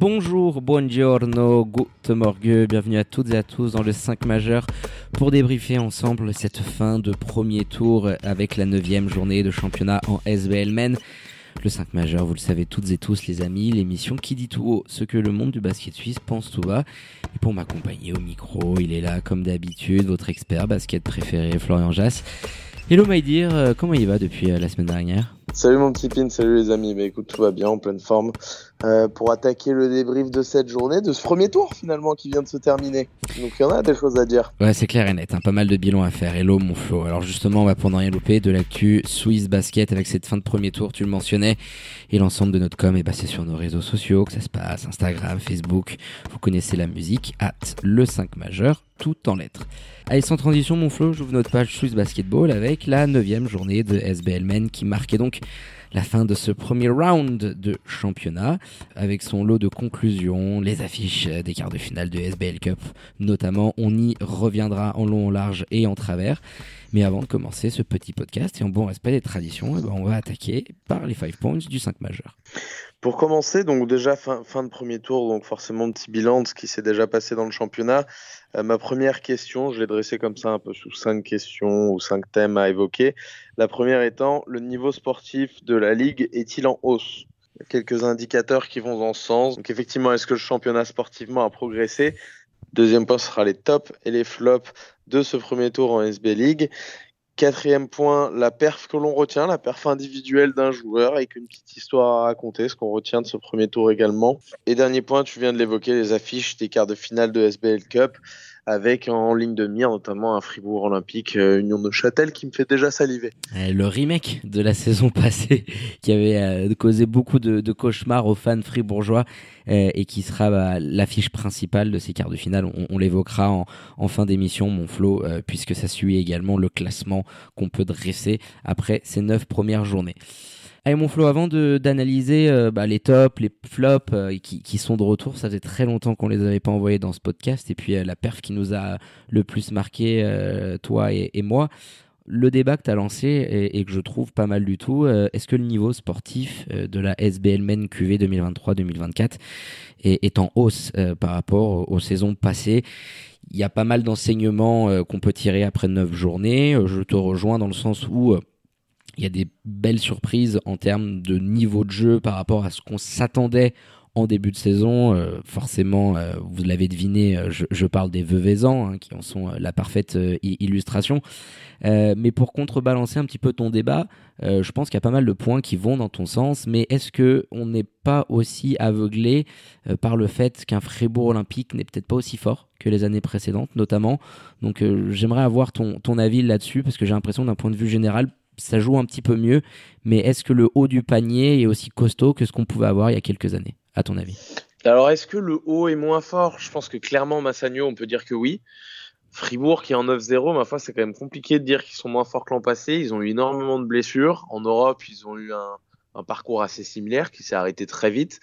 Bonjour, buongiorno, good morgue, bienvenue à toutes et à tous dans le 5 majeur pour débriefer ensemble cette fin de premier tour avec la neuvième journée de championnat en SBL. Le 5 majeur, vous le savez toutes et tous les amis, l'émission qui dit tout haut ce que le monde du basket suisse pense tout bas. Et pour m'accompagner au micro, il est là comme d'habitude, votre expert basket préféré Florian Jass. Hello Maïdir, euh, comment il va depuis euh, la semaine dernière? Salut mon petit pin, salut les amis. Bah écoute, tout va bien, en pleine forme euh, pour attaquer le débrief de cette journée, de ce premier tour finalement qui vient de se terminer. Donc il y en a des choses à dire. Ouais, c'est clair et net, hein, pas mal de bilans à faire. Hello mon Flo. Alors justement, on va pour rien louper de l'actu Swiss Basket avec cette fin de premier tour, tu le mentionnais, et l'ensemble de notre com est passé sur nos réseaux sociaux, que ça se passe, Instagram, Facebook. Vous connaissez la musique, at le 5 majeur, tout en lettres. Allez, sans transition, mon Flo, j'ouvre notre page Swiss Basketball avec la neuvième journée de SBL Men qui marquait donc la fin de ce premier round de championnat avec son lot de conclusions, les affiches des quarts de finale de SBL Cup notamment. On y reviendra en long, en large et en travers. Mais avant de commencer ce petit podcast et en bon respect des traditions, eh ben, on va attaquer par les 5 points du 5 majeur. Pour commencer, donc déjà fin, fin de premier tour, donc forcément petit bilan de ce qui s'est déjà passé dans le championnat. Euh, ma première question, je l'ai dressée comme ça un peu sous cinq questions ou cinq thèmes à évoquer. La première étant, le niveau sportif de la Ligue est-il en hausse? Quelques indicateurs qui vont dans ce sens. Donc effectivement, est-ce que le championnat sportivement a progressé? Deuxième point sera les tops et les flops de ce premier tour en SB League. Quatrième point, la perf que l'on retient, la perf individuelle d'un joueur avec une petite histoire à raconter, ce qu'on retient de ce premier tour également. Et dernier point, tu viens de l'évoquer, les affiches des quarts de finale de SBL Cup avec en ligne de mire notamment un Fribourg Olympique euh, Union de Châtel qui me fait déjà saliver. Le remake de la saison passée qui avait euh, causé beaucoup de, cauchemars aux fans fribourgeois euh, et qui sera bah, l'affiche principale de ces quarts de finale. On, l'évoquera en, fin d'émission, mon Flo, puisque ça suit également le classement qu'on peut dresser après ces neuf premières journées. Allez mon Flo, avant d'analyser euh, bah, les tops, les flops euh, qui, qui, sont de retour, ça faisait très longtemps qu'on les avait pas envoyés dans ce podcast. Et puis euh, la perf qui nous a le plus marqué, toi et, moi, le débat que tu as lancé et, que je trouve pas mal du tout, est-ce que le niveau sportif de la SBL Men QV 2023-2024 est, est, en hausse par rapport aux saisons passées? Il y a pas mal d'enseignements qu'on peut tirer après neuf journées. Je te rejoins dans le sens où il y a des belles surprises en termes de niveau de jeu par rapport à ce qu'on s'attendait en début de saison. Euh, forcément, euh, vous l'avez deviné, euh, je, parle des Veuvezans, hein, qui en sont la parfaite illustration. mais pour contrebalancer un petit peu ton débat, je pense qu'il y a pas mal de points qui vont dans ton sens. Mais est-ce que on n'est pas aussi aveuglé par le fait qu'un Fribourg olympique n'est peut-être pas aussi fort que les années précédentes, notamment? Donc, j'aimerais avoir ton avis là-dessus parce que j'ai l'impression, d'un point de vue général, ça joue un petit peu mieux, mais est-ce que le haut du panier est aussi costaud que ce qu'on pouvait avoir il y a quelques années, à ton avis? Alors, est-ce que le haut est moins fort? Je pense que clairement, Massagno, on peut dire que oui. Fribourg qui est en 9-0, ma foi, c'est quand même compliqué de dire qu'ils sont moins forts que l'an passé. Ils ont eu énormément de blessures. En Europe, ils ont eu un, un parcours assez similaire qui s'est arrêté très vite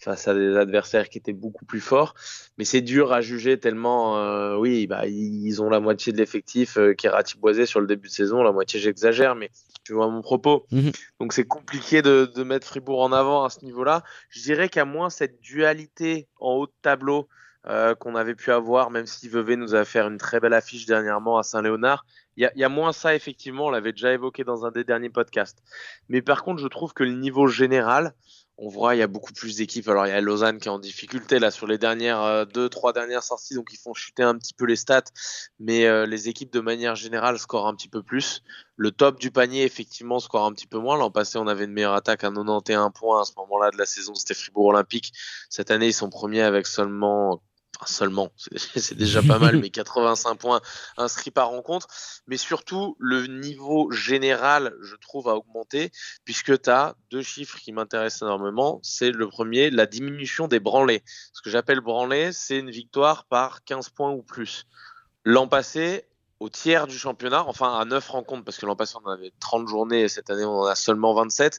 face à des adversaires qui étaient beaucoup plus forts. Mais c'est dur à juger tellement, euh, oui, bah, ils ont la moitié de l'effectif euh, qui est ratiboisé sur le début de saison. La moitié, j'exagère, mais tu vois mon propos. Mhm. Donc c'est compliqué de, de, mettre Fribourg en avant à ce niveau-là. Je dirais qu'à moins cette dualité en haut de tableau euh, qu'on avait pu avoir, même si Vevey nous a fait une très belle affiche dernièrement à Saint-Léonard, il y, a moins ça, effectivement, on l'avait déjà évoqué dans un des derniers podcasts. Mais par contre, je trouve que le niveau général, on voit, il y a beaucoup plus d'équipes. Alors, il y a Lausanne qui est en difficulté là sur les dernières euh, deux, trois dernières sorties, donc ils font chuter un petit peu les stats. Mais euh, les équipes, de manière générale, scorent un petit peu plus. Le top du panier, effectivement, score un petit peu moins. L'an passé, on avait une meilleure attaque à 91 points à ce moment-là de la saison. C'était Fribourg Olympique. Cette année, ils sont premiers avec seulement seulement, c'est déjà pas mal, mais 85 points inscrits par rencontre. Mais surtout, le niveau général, je trouve, a augmenté, puisque tu as deux chiffres qui m'intéressent énormément. C'est le premier, la diminution des branlés. Ce que j'appelle branlés, c'est une victoire par 15 points ou plus. L'an passé, au tiers du championnat, enfin à 9 rencontres, parce que l'an passé on avait 30 journées et cette année on en a seulement 27,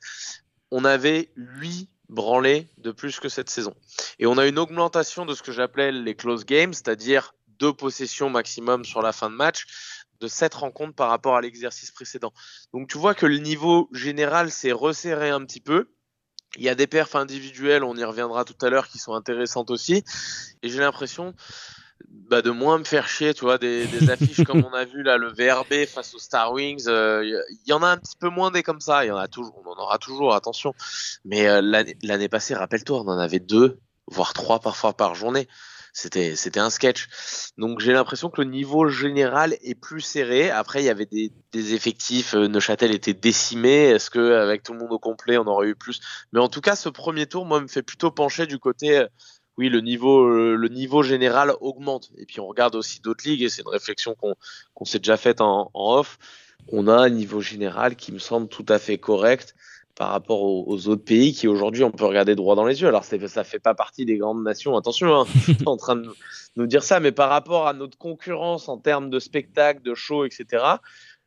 on avait 8 branlé de plus que cette saison. Et on a une augmentation de ce que j'appelais les close games, c'est-à-dire deux possessions maximum sur la fin de match, de sept rencontres par rapport à l'exercice précédent. Donc tu vois que le niveau général s'est resserré un petit peu. Il y a des perfs individuels, on y reviendra tout à l'heure, qui sont intéressantes aussi. Et j'ai l'impression bah, de moins me faire chier, tu vois, des, des affiches comme on a vu là, le VRB face aux Star Wings. Il euh, y, en a un petit peu moins des comme ça. Il y en a toujours, on en aura toujours, attention. Mais euh, l'année passée, rappelle-toi, on en avait deux, voire trois parfois par journée. C'était, c'était un sketch. Donc j'ai l'impression que le niveau général est plus serré. Après, il y avait des, des effectifs. Euh, Neuchâtel était décimé. Est-ce que avec tout le monde au complet, on aurait eu plus? Mais en tout cas, ce premier tour, moi, me fait plutôt pencher du côté oui, le niveau, euh, le niveau général augmente. Et puis on regarde aussi d'autres ligues, et c'est une réflexion qu'on s'est déjà faite en, off. On a un niveau général qui me semble tout à fait correct par rapport aux, autres pays qui aujourd'hui on peut regarder droit dans les yeux. Alors ça fait pas partie des grandes nations, attention, hein, en train de nous dire ça, mais par rapport à notre concurrence en termes de spectacle, de show, etc.,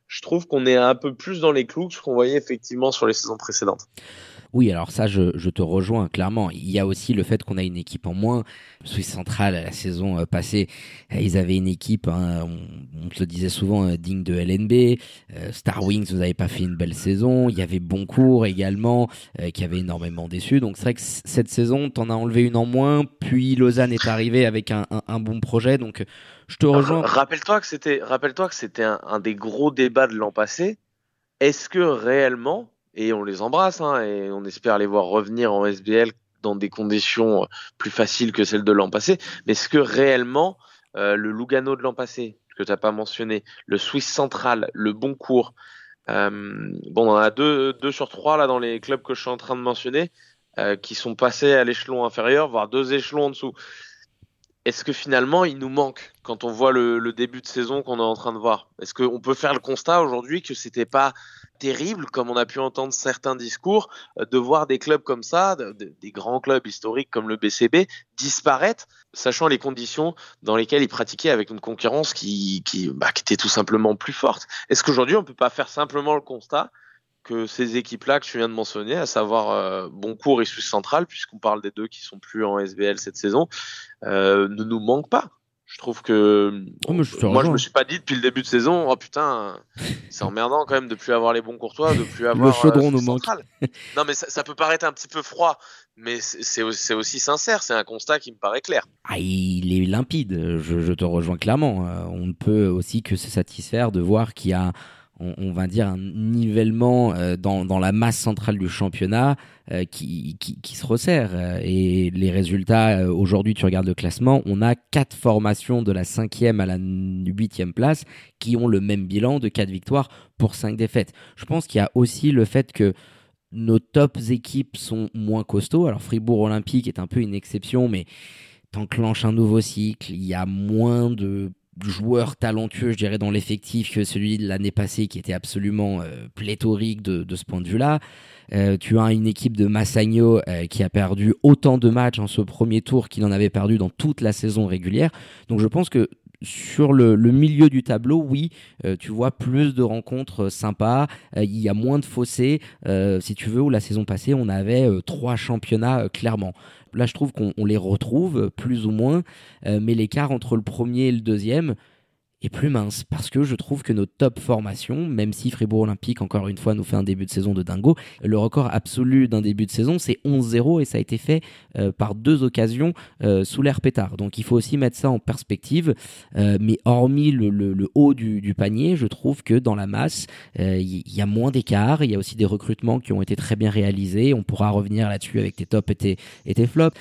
je trouve qu'on est un peu plus dans les clous que ce qu'on voyait effectivement sur les saisons précédentes. Oui, alors ça, je, je, te rejoins clairement. Il y a aussi le fait qu'on a une équipe en moins. Suisse Central, la saison euh, passée, euh, ils avaient une équipe, hein, on, te le disait souvent, euh, digne de LNB. Star Wings, vous n'avez pas fait une belle saison. Il y avait Boncourt également, qui avait énormément déçu. Donc c'est vrai que cette saison, t'en as enlevé une en moins. Puis Lausanne est arrivé avec un, un, un bon projet. Donc je te rejoins. Rappelle-toi que c'était, rappelle-toi que c'était un, un des gros débats de l'an passé. Est-ce que réellement et on les embrasse hein, et on espère les voir revenir en SBL dans des conditions euh, plus faciles que celles de l'an passé. Mais est-ce que réellement euh, le Lugano de l'an passé, que tu n'as pas mentionné, le Swiss Central, le Boncourt, euh, bon, on en a deux, deux sur trois là dans les clubs que je suis en train de mentionner euh, qui sont passés à l'échelon inférieur, voire deux échelons en dessous. Est-ce que finalement il nous manque quand on voit le, le début de saison qu'on est en train de voir? Est-ce qu'on peut faire le constat aujourd'hui que c'était pas terrible, comme on a pu entendre certains discours, euh, de voir des clubs comme ça, des grands clubs historiques comme le BCB, disparaître, sachant les conditions dans lesquelles ils pratiquaient avec une concurrence qui, qui, bah, qui était tout simplement plus forte? Est-ce qu'aujourd'hui, on peut pas faire simplement le constat que ces équipes-là que tu viens de mentionner, à savoir euh, Boncourt et Suisse Centrale, puisqu'on parle des deux qui sont plus en SBL cette saison, euh, ne nous manquent pas. Je trouve que oh, moi je me suis pas dit depuis le début de saison oh putain c'est emmerdant quand même de plus avoir les bons courtois de plus avoir le chaudron euh, nous manque. Non mais ça, peut paraître un petit peu froid mais c'est aussi sincère c'est un constat qui me paraît clair. Ah il est limpide je, je te rejoins clairement euh, on ne peut aussi que se satisfaire de voir qu'il y a on, va dire un nivellement euh, dans, la masse centrale du championnat euh, qui, se resserre. Euh, et les résultats, aujourd'hui, tu regardes le classement, on a quatre formations de la cinquième à la huitième place qui ont le même bilan de quatre victoires pour cinq défaites. Je pense qu'il y a aussi le fait que nos tops équipes sont moins costauds. Alors Fribourg Olympique est un peu une exception, mais t'enclenches un nouveau cycle, il y a moins de joueur talentueux, je dirais, dans l'effectif que celui de l'année passée qui était absolument euh, pléthorique de, de, ce point de vue-là. Euh, tu as une équipe de Massagno euh, qui a perdu autant de matchs en ce premier tour qu'il en avait perdu dans toute la saison régulière. Donc je pense que sur le, le, milieu du tableau, oui, tu vois plus de rencontres sympas. il y a moins de fossés, si tu veux, où la saison passée, on avait trois championnats clairement. Là, je trouve qu'on les retrouve plus ou moins, euh, mais l'écart entre le premier et le deuxième, est plus mince parce que je trouve que nos top formations, même si Fribourg Olympique encore une fois nous fait un début de saison de dingo, le record absolu d'un début de saison c'est 11-0 et ça a été fait euh, par deux occasions euh, sous l'air pétard. Donc il faut aussi mettre ça en perspective. Euh, mais hormis le, haut du, du, panier, je trouve que dans la masse il y, a moins d'écart. Il y a aussi des recrutements qui ont été très bien réalisés. On pourra revenir là-dessus avec tes tops et tes, et tes flops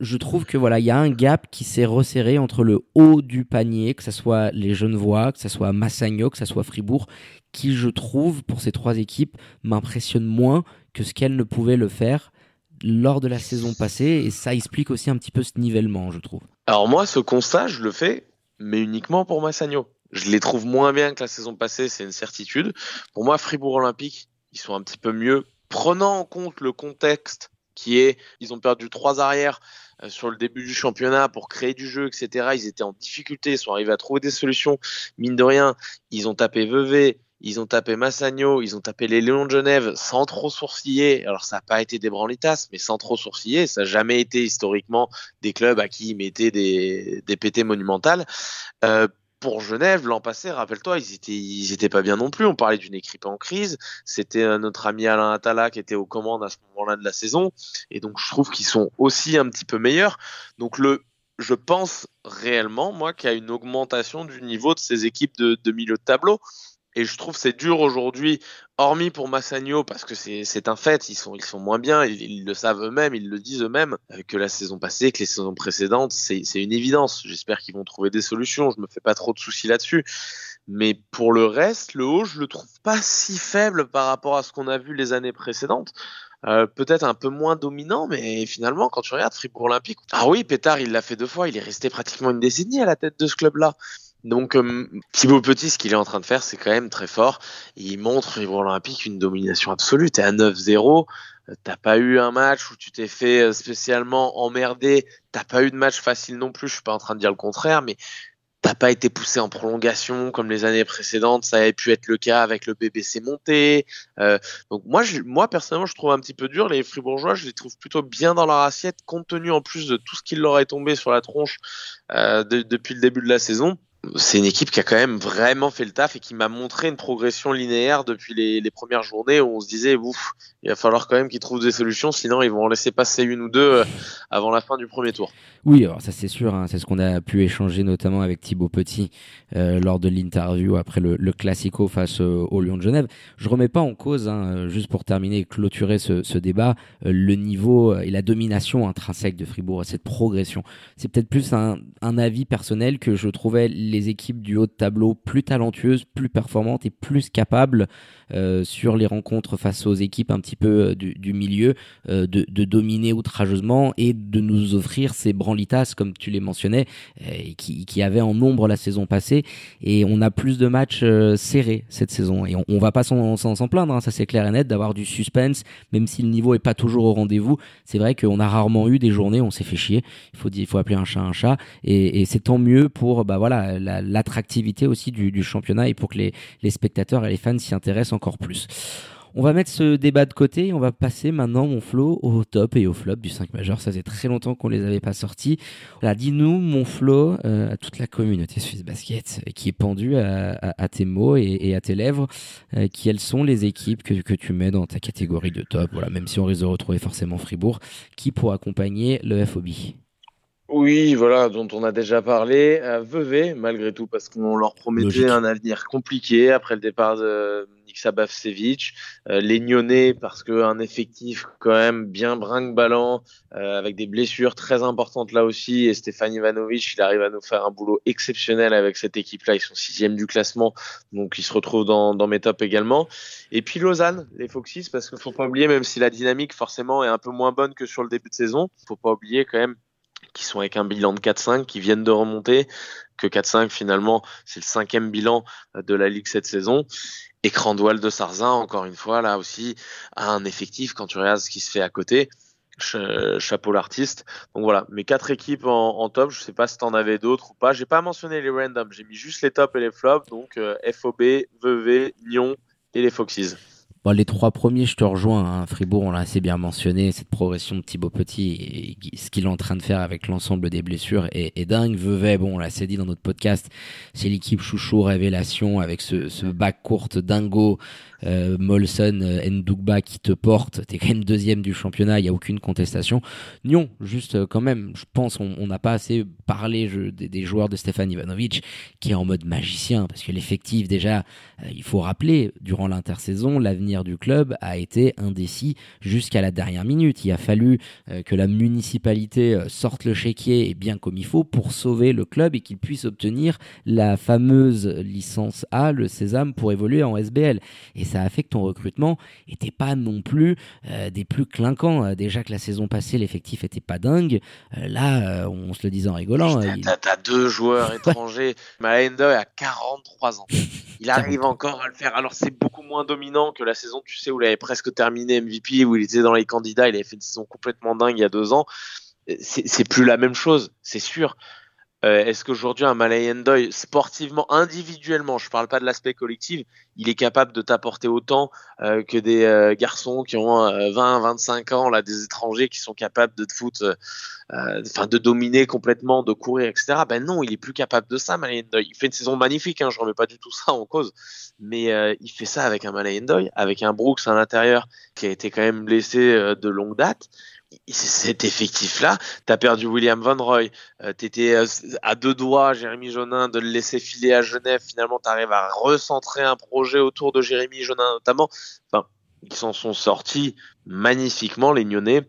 je trouve que voilà, il y a un gap qui s'est resserré entre le haut du panier, que ce soit les Genevois, que ce soit Massagno, que ce soit Fribourg, qui je trouve pour ces trois équipes m'impressionne moins que ce qu'elles ne pouvaient le faire lors de la saison passée et ça explique aussi un petit peu ce nivellement je trouve. Alors moi, ce constat, je le fais, mais uniquement pour Massagno. Je les trouve moins bien que la saison passée, c'est une certitude. Pour moi, Fribourg Olympique, ils sont un petit peu mieux, prenant en compte le contexte qui est, ils ont perdu trois arrières euh, sur le début du championnat pour créer du jeu, etc. Ils étaient en difficulté, ils sont arrivés à trouver des solutions. Mine de rien, ils ont tapé Vevey, ils ont tapé Massagno, ils ont tapé les Léons de Genève sans trop sourciller. Alors ça n'a pas été des branlitas, mais sans trop sourciller. Ça n'a jamais été historiquement des clubs à qui ils mettaient des, des pétés monumentales. Euh, pour Genève, l'an passé, rappelle-toi, ils étaient, pas bien non plus. On parlait d'une équipe en crise. C'était euh, notre ami Alain Attala qui était aux commandes à ce moment-là de la saison. Et donc, je trouve qu'ils sont aussi un petit peu meilleurs. Donc, le, je pense réellement, moi, qu'il y a une augmentation du niveau de ces équipes de milieu de tableau. Et je trouve c'est dur aujourd'hui, hormis pour Massagno, parce que c'est un fait, ils sont, ils sont moins bien, ils, le savent eux-mêmes, ils le disent eux-mêmes, euh, que la saison passée, que les saisons précédentes, c'est une évidence. J'espère qu'ils vont trouver des solutions, je me fais pas trop de soucis là-dessus. Mais pour le reste, le haut, je le trouve pas si faible par rapport à ce qu'on a vu les années précédentes. Euh, peut-être un peu moins dominant, mais finalement, quand tu regardes Fribourg Olympique, ah oui, Pétard, il l'a fait deux fois, il est resté pratiquement une décennie à la tête de ce club-là. Donc euh, Thibaut Petit, ce qu'il est en train de faire, c'est quand même très fort. Il montre Fribourg Olympique une domination absolue. T'es à 9-0, t'as pas eu un match où tu t'es fait euh, spécialement emmerder. T'as pas eu de match facile non plus. Je suis pas en train de dire le contraire, mais t'as pas été poussé en prolongation comme les années précédentes. Ça avait pu être le cas avec le BBC monté. Euh, donc moi, moi personnellement, je trouve un petit peu dur les Fribourgeois. Je les trouve plutôt bien dans leur assiette, compte tenu en plus de tout ce qui leur est tombé sur la tronche euh, de, depuis le début de la saison c'est une équipe qui a quand même vraiment fait le taf et qui m'a montré une progression linéaire depuis les, premières journées où on se disait ouf, il va falloir quand même qu'ils trouvent des solutions, sinon ils vont en laisser passer une ou deux euh, avant la fin du premier tour. Oui, alors ça c'est sûr, hein, c'est ce qu'on a pu échanger notamment avec Thibaut Petit euh, lors de l'interview après le, Classico face au, au, Lyon de Genève. Je remets pas en cause, hein, juste pour terminer et clôturer ce, débat, euh, le niveau et la domination intrinsèque de Fribourg, cette progression. C'est peut-être plus un, un avis personnel que je trouvais les équipes du haut de tableau plus talentueuses, plus performantes et plus capables euh, sur les rencontres face aux équipes un petit peu euh, du, milieu euh, de, dominer outrageusement et de nous offrir ces branlitas comme tu les mentionnais qui, qui avaient en nombre la saison passée. Et on a plus de matchs serrés cette saison. Et on, on va pas s'en plaindre hein, ça c'est clair et net d'avoir du suspense même si le niveau est pas toujours au rendez-vous. C'est vrai qu'on a rarement eu des journées où on s'est fait chier. Il faut faut appeler un chat un chat. Et, et c'est tant mieux pour bah voilà l'attractivité aussi du, championnat et pour que les, spectateurs et les fans s'y intéressent encore plus. On va mettre ce débat de côté et on va passer maintenant, mon Flo, au top et au flop du 5 majeur. Ça faisait très longtemps qu'on les avait pas sortis. Voilà, dis-nous, mon Flo, euh, à toute la communauté Suisse Basket qui est pendue à, tes mots et, à tes lèvres, euh, quelles sont les équipes que, que tu mets dans ta catégorie de top? Voilà, même si on risque de retrouver forcément Fribourg, qui pour accompagner le FOB oui, voilà, dont on a déjà parlé. Euh, Vevey, malgré tout, parce qu'on leur promettait Logique. un avenir compliqué après le départ de Niksa Bavcevic. Euh, les Nyonnais, parce qu'un effectif quand même bien brinque-ballant, euh, avec des blessures très importantes là aussi. Et Stéphane Ivanovic, il arrive à nous faire un boulot exceptionnel avec cette équipe-là. Ils sont sixième du classement, donc ils se retrouvent dans, dans mes tops également. Et puis Lausanne, les Foxys, parce qu'il faut pas oublier, même si la dynamique forcément est un peu moins bonne que sur le début de saison, faut pas oublier quand même qui sont avec un bilan de 4-5, qui viennent de remonter, que 4-5 finalement c'est le cinquième bilan de la Ligue cette saison. Et Crandoual de Sarzin, encore une fois, là aussi, a un effectif quand tu regardes ce qui se fait à côté. Chapeau l'artiste. Donc voilà, mes quatre équipes en, top. Je sais pas si t'en avais d'autres ou pas. J'ai pas mentionné les randoms. J'ai mis juste les tops et les flops. Donc euh, FOB, VV, Lyon et les Foxys. Bon, les trois premiers, je te rejoins. Hein. Fribourg, on l'a assez bien mentionné. Cette progression de Thibaut Petit et ce qu'il est en train de faire avec l'ensemble des blessures est, est dingue. Vevey, bon, on l'a assez dit dans notre podcast, c'est l'équipe chouchou révélation avec ce, ce bac courte dingo. Euh, Molson, euh, Ndugba qui te porte, t'es quand même deuxième du championnat, il y a aucune contestation. Nyon, juste euh, quand même, je pense on n'a pas assez parlé des, joueurs de Stefan Ivanovic qui est en mode magicien parce que l'effectif déjà, il faut rappeler durant l'intersaison, l'avenir du club a été indécis jusqu'à la dernière minute. Il a fallu que la municipalité sorte le chéquier et bien comme il faut pour sauver le club et qu'il puisse obtenir la fameuse licence A, le Sésame, pour évoluer en SBL. Et ça a fait que ton recrutement était pas non plus euh, des plus clinquants. Euh, déjà que la saison passée, l'effectif était pas dingue. Euh, là, on se le disait en rigolant. T'as deux joueurs étrangers. Malendoy a 43 ans. Il arrive encore à le faire. Alors c'est beaucoup moins dominant que la saison, tu sais, où il avait presque terminé MVP, où il était dans les candidats. Il avait fait une saison complètement dingue il y a deux ans. C'est plus la même chose, c'est sûr. Euh, est-ce qu'aujourd'hui un Malay Endoy, sportivement, individuellement, je parle pas de l'aspect collectif, il est capable de t'apporter autant euh, que des euh, garçons qui ont 20, 25 ans, là, des étrangers qui sont capables de te foutre, enfin de dominer complètement, de courir, etc. Ben non, il est plus capable de ça, Malay Endoy. Il fait une saison magnifique, hein, je remets pas du tout ça en cause, mais il fait ça avec un Malay Endoy, avec un Brooks à l'intérieur qui a été quand même blessé de longue date cet effectif-là, tu as perdu William Van Roy, euh, tu étais euh, à deux doigts, Jérémy Jonin, de le laisser filer à Genève. Finalement, tu arrives à recentrer un projet autour de Jérémy Jonin notamment. Enfin, ils s'en sont sortis magnifiquement, les Nyonnais.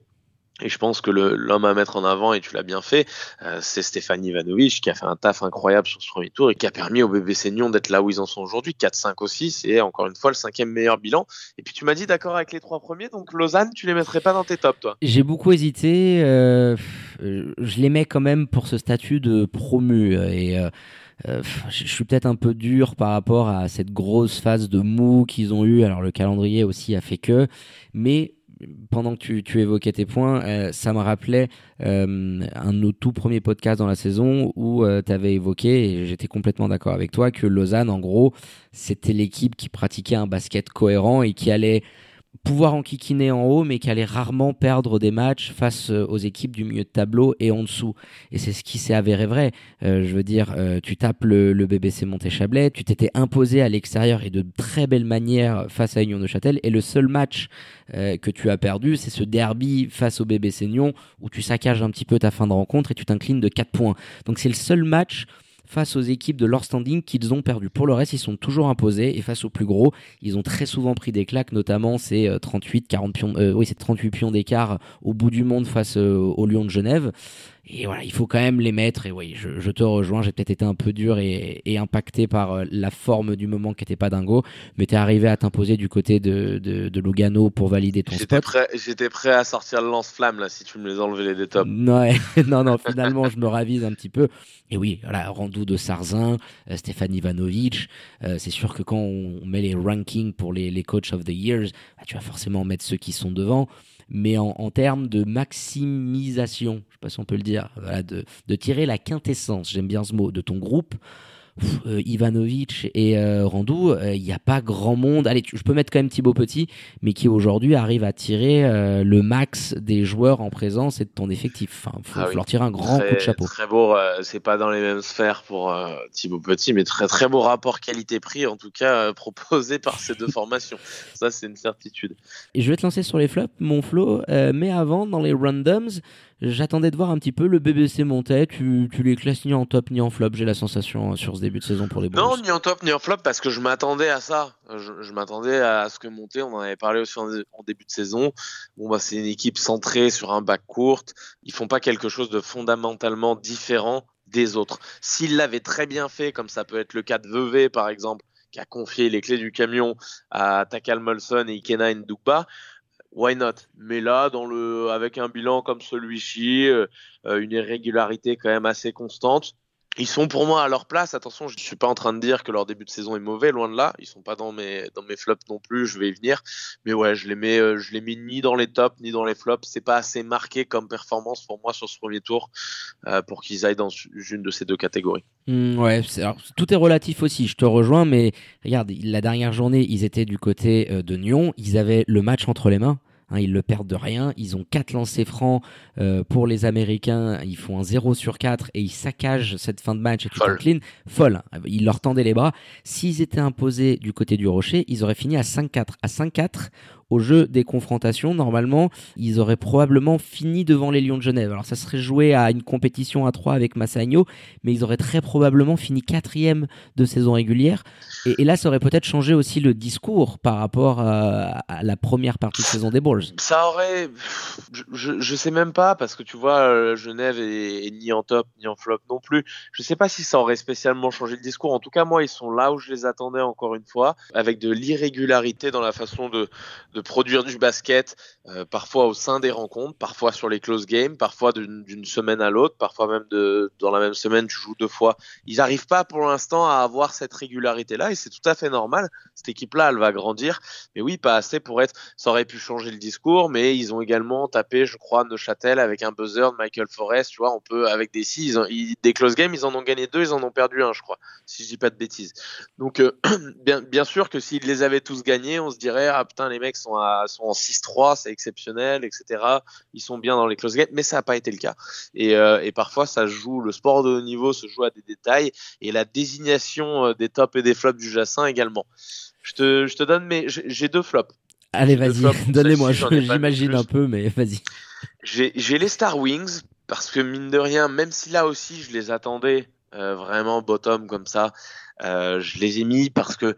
Et je pense que l'homme à mettre en avant, et tu l'as bien fait, euh, c'est Stéphane Ivanovic qui a fait un taf incroyable sur ce premier tour et qui a permis au BBC Nyon d'être là où ils en sont aujourd'hui, 4-5 aussi, c'est encore une fois le cinquième meilleur bilan. Et puis tu m'as dit d'accord avec les trois premiers, donc Lausanne, tu les mettrais pas dans tes tops, toi? J'ai beaucoup hésité, euh, je les mets quand même pour ce statut de promu. Et euh, je suis peut-être un peu dur par rapport à cette grosse phase de mou qu'ils ont eu. Alors le calendrier aussi a fait que, mais pendant que tu, évoquais tes points, euh, ça me rappelait euh, un de nos tout premiers podcasts dans la saison où euh, tu avais évoqué, et j'étais complètement d'accord avec toi, que Lausanne, en gros, c'était l'équipe qui pratiquait un basket cohérent et qui allait pouvoir enquiquiner en haut, mais qui allait rarement perdre des matchs face euh, aux équipes du milieu de tableau et en dessous. Et c'est ce qui s'est avéré vrai. Euh, je veux dire, euh, tu tapes le, le BBC Monté-Chablais, tu t'étais imposé à l'extérieur et de très belle manière face à Union de Châtel, et le seul match que tu as perdu, c'est ce derby face au BBC Nyon où tu saccages un petit peu ta fin de rencontre et tu t'inclines de 4 points. Donc c'est le seul match face aux équipes de leur standing qu'ils ont perdu. Pour le reste, ils sont toujours imposés et face aux plus gros, ils ont très souvent pris des claques, notamment ces 38, 40 pions, euh, oui, c'est 38 pions d'écart au bout du monde face euh, au Lyon de Genève. Et voilà, il faut quand même les mettre. Et oui, je, te rejoins. J'ai peut-être été un peu dur et, impacté par euh, la forme du moment qui n'était pas dingo. Mais tu es arrivé à t'imposer du côté de, de, Lugano pour valider ton j'étais spot. Prêt, j'étais prêt à sortir le lance-flamme là si tu me les enlevais les deux tops. Non, non, non, finalement, je me ravise un petit peu. Et oui, voilà, Randou de Sarzin, euh, Stéphane Ivanovic. Euh, c'est sûr que quand on met les rankings pour les, les Coach of the Years, bah, tu vas forcément mettre ceux qui sont devant mais en, en, termes de maximisation, je sais pas si on peut le dire, de tirer la quintessence, j'aime bien ce mot, de ton groupe, euh, Ivanovic et euh, Randou, il euh, n'y a pas grand monde. Allez, je peux mettre quand même Thibaut Petit, mais qui aujourd'hui arrive à tirer le max des joueurs en présence et de ton effectif. Enfin, faut, ah leur tirer un grand coup de chapeau. Très beau, c'est pas dans les mêmes sphères pour Thibaut Petit, mais très très beau rapport qualité-prix en tout cas proposé par ces deux formations. Ça, c'est une certitude. Et je vais te lancer sur les flops, mon flow, mais avant, dans les randoms, J'attendais de voir un petit peu le BBC monter. Tu, tu les classes ni en top ni en flop, j'ai la sensation, hein, sur ce début de saison pour les Bulls. Non, ni en top ni en flop, parce que je m'attendais à ça. Je, m'attendais à ce que monter, on en avait parlé aussi en, début de saison. Bon, bah, c'est une équipe centrée sur un bac court. Ils font pas quelque chose de fondamentalement différent des autres. S'ils l'avaient très bien fait, comme ça peut être le cas de Vevey, par exemple, qui a confié les clés du camion à Takal Molson et Ikena Ndukba, why not? Mais là, dans le, avec un bilan comme celui-ci, euh, euh, une irrégularité quand même assez constante, ils sont pour moi à leur place. Attention, je ne suis pas en train de dire que leur début de saison est mauvais, loin de là. Ils sont pas dans mes dans mes flops non plus. Je vais y venir, mais ouais, je les mets euh, je les mets ni dans les tops ni dans les flops. C'est pas assez marqué comme performance pour moi sur ce premier tour pour qu'ils aillent dans une de ces deux catégories. Mmh, ouais, alors, tout est relatif aussi. Je te rejoins, mais regarde, la dernière journée, ils étaient du côté de Nyon. Ils avaient le match entre les mains. Hein, ils le perdent de rien. Ils ont quatre lancers francs euh, pour les Américains. Ils font un 0 sur 4 et ils saccagent cette fin de match et tout clean. Folle. Ils leur tendaient les bras. S'ils étaient imposés du côté du Rocher, ils auraient fini à 5-4. À 5-4, au jeu des confrontations, normalement, ils auraient probablement fini devant les Lions de Genève. Alors ça serait joué à une compétition à 3 avec Massagno, mais ils auraient très probablement fini quatrième de saison régulière. Et, là, ça aurait peut-être changé aussi le discours par rapport à, la première partie de saison des Bulls. Ça aurait, je, je sais même pas parce que tu vois, euh, Genève est, ni en top ni en flop non plus. Je sais pas si ça aurait spécialement changé le discours. En tout cas, moi, ils sont là où je les attendais encore une fois, avec de l'irrégularité dans la façon de produire du basket, euh, parfois au sein des rencontres, parfois sur les close games, parfois d'une semaine à l'autre, parfois même dans la même semaine, tu joues deux fois. Ils n'arrivent pas pour l'instant à avoir cette régularité-là et c'est tout à fait normal. Cette équipe-là, elle va grandir, mais oui, pas assez pour être. Ça aurait pu changer le discours, mais ils ont également tapé, je crois, Neuchâtel avec un buzzer de Michael Forrest. Tu vois, on peut avec des six, des close games, ils en ont gagné deux, ils en ont perdu un, je crois, si je dis pas de bêtises. Donc, euh, bien, sûr que s'ils les avaient tous gagnés, on se dirait ah putain, les mecs sont, sont en 6-3, c'est exceptionnel, etc. Ils sont bien dans les close games, mais ça n'a pas été le cas. Et, euh, et parfois, ça joue. Le sport de haut niveau se joue à des détails et la désignation euh, des tops et des flops du Jacin également. Je te, je te donne, mais j'ai deux flops. Allez, vas-y, donnez-moi, j'imagine un peu, mais vas-y. J'ai les Star Wings, parce que mine de rien, même si là aussi je les attendais euh, vraiment bottom comme ça, euh, je les ai mis parce que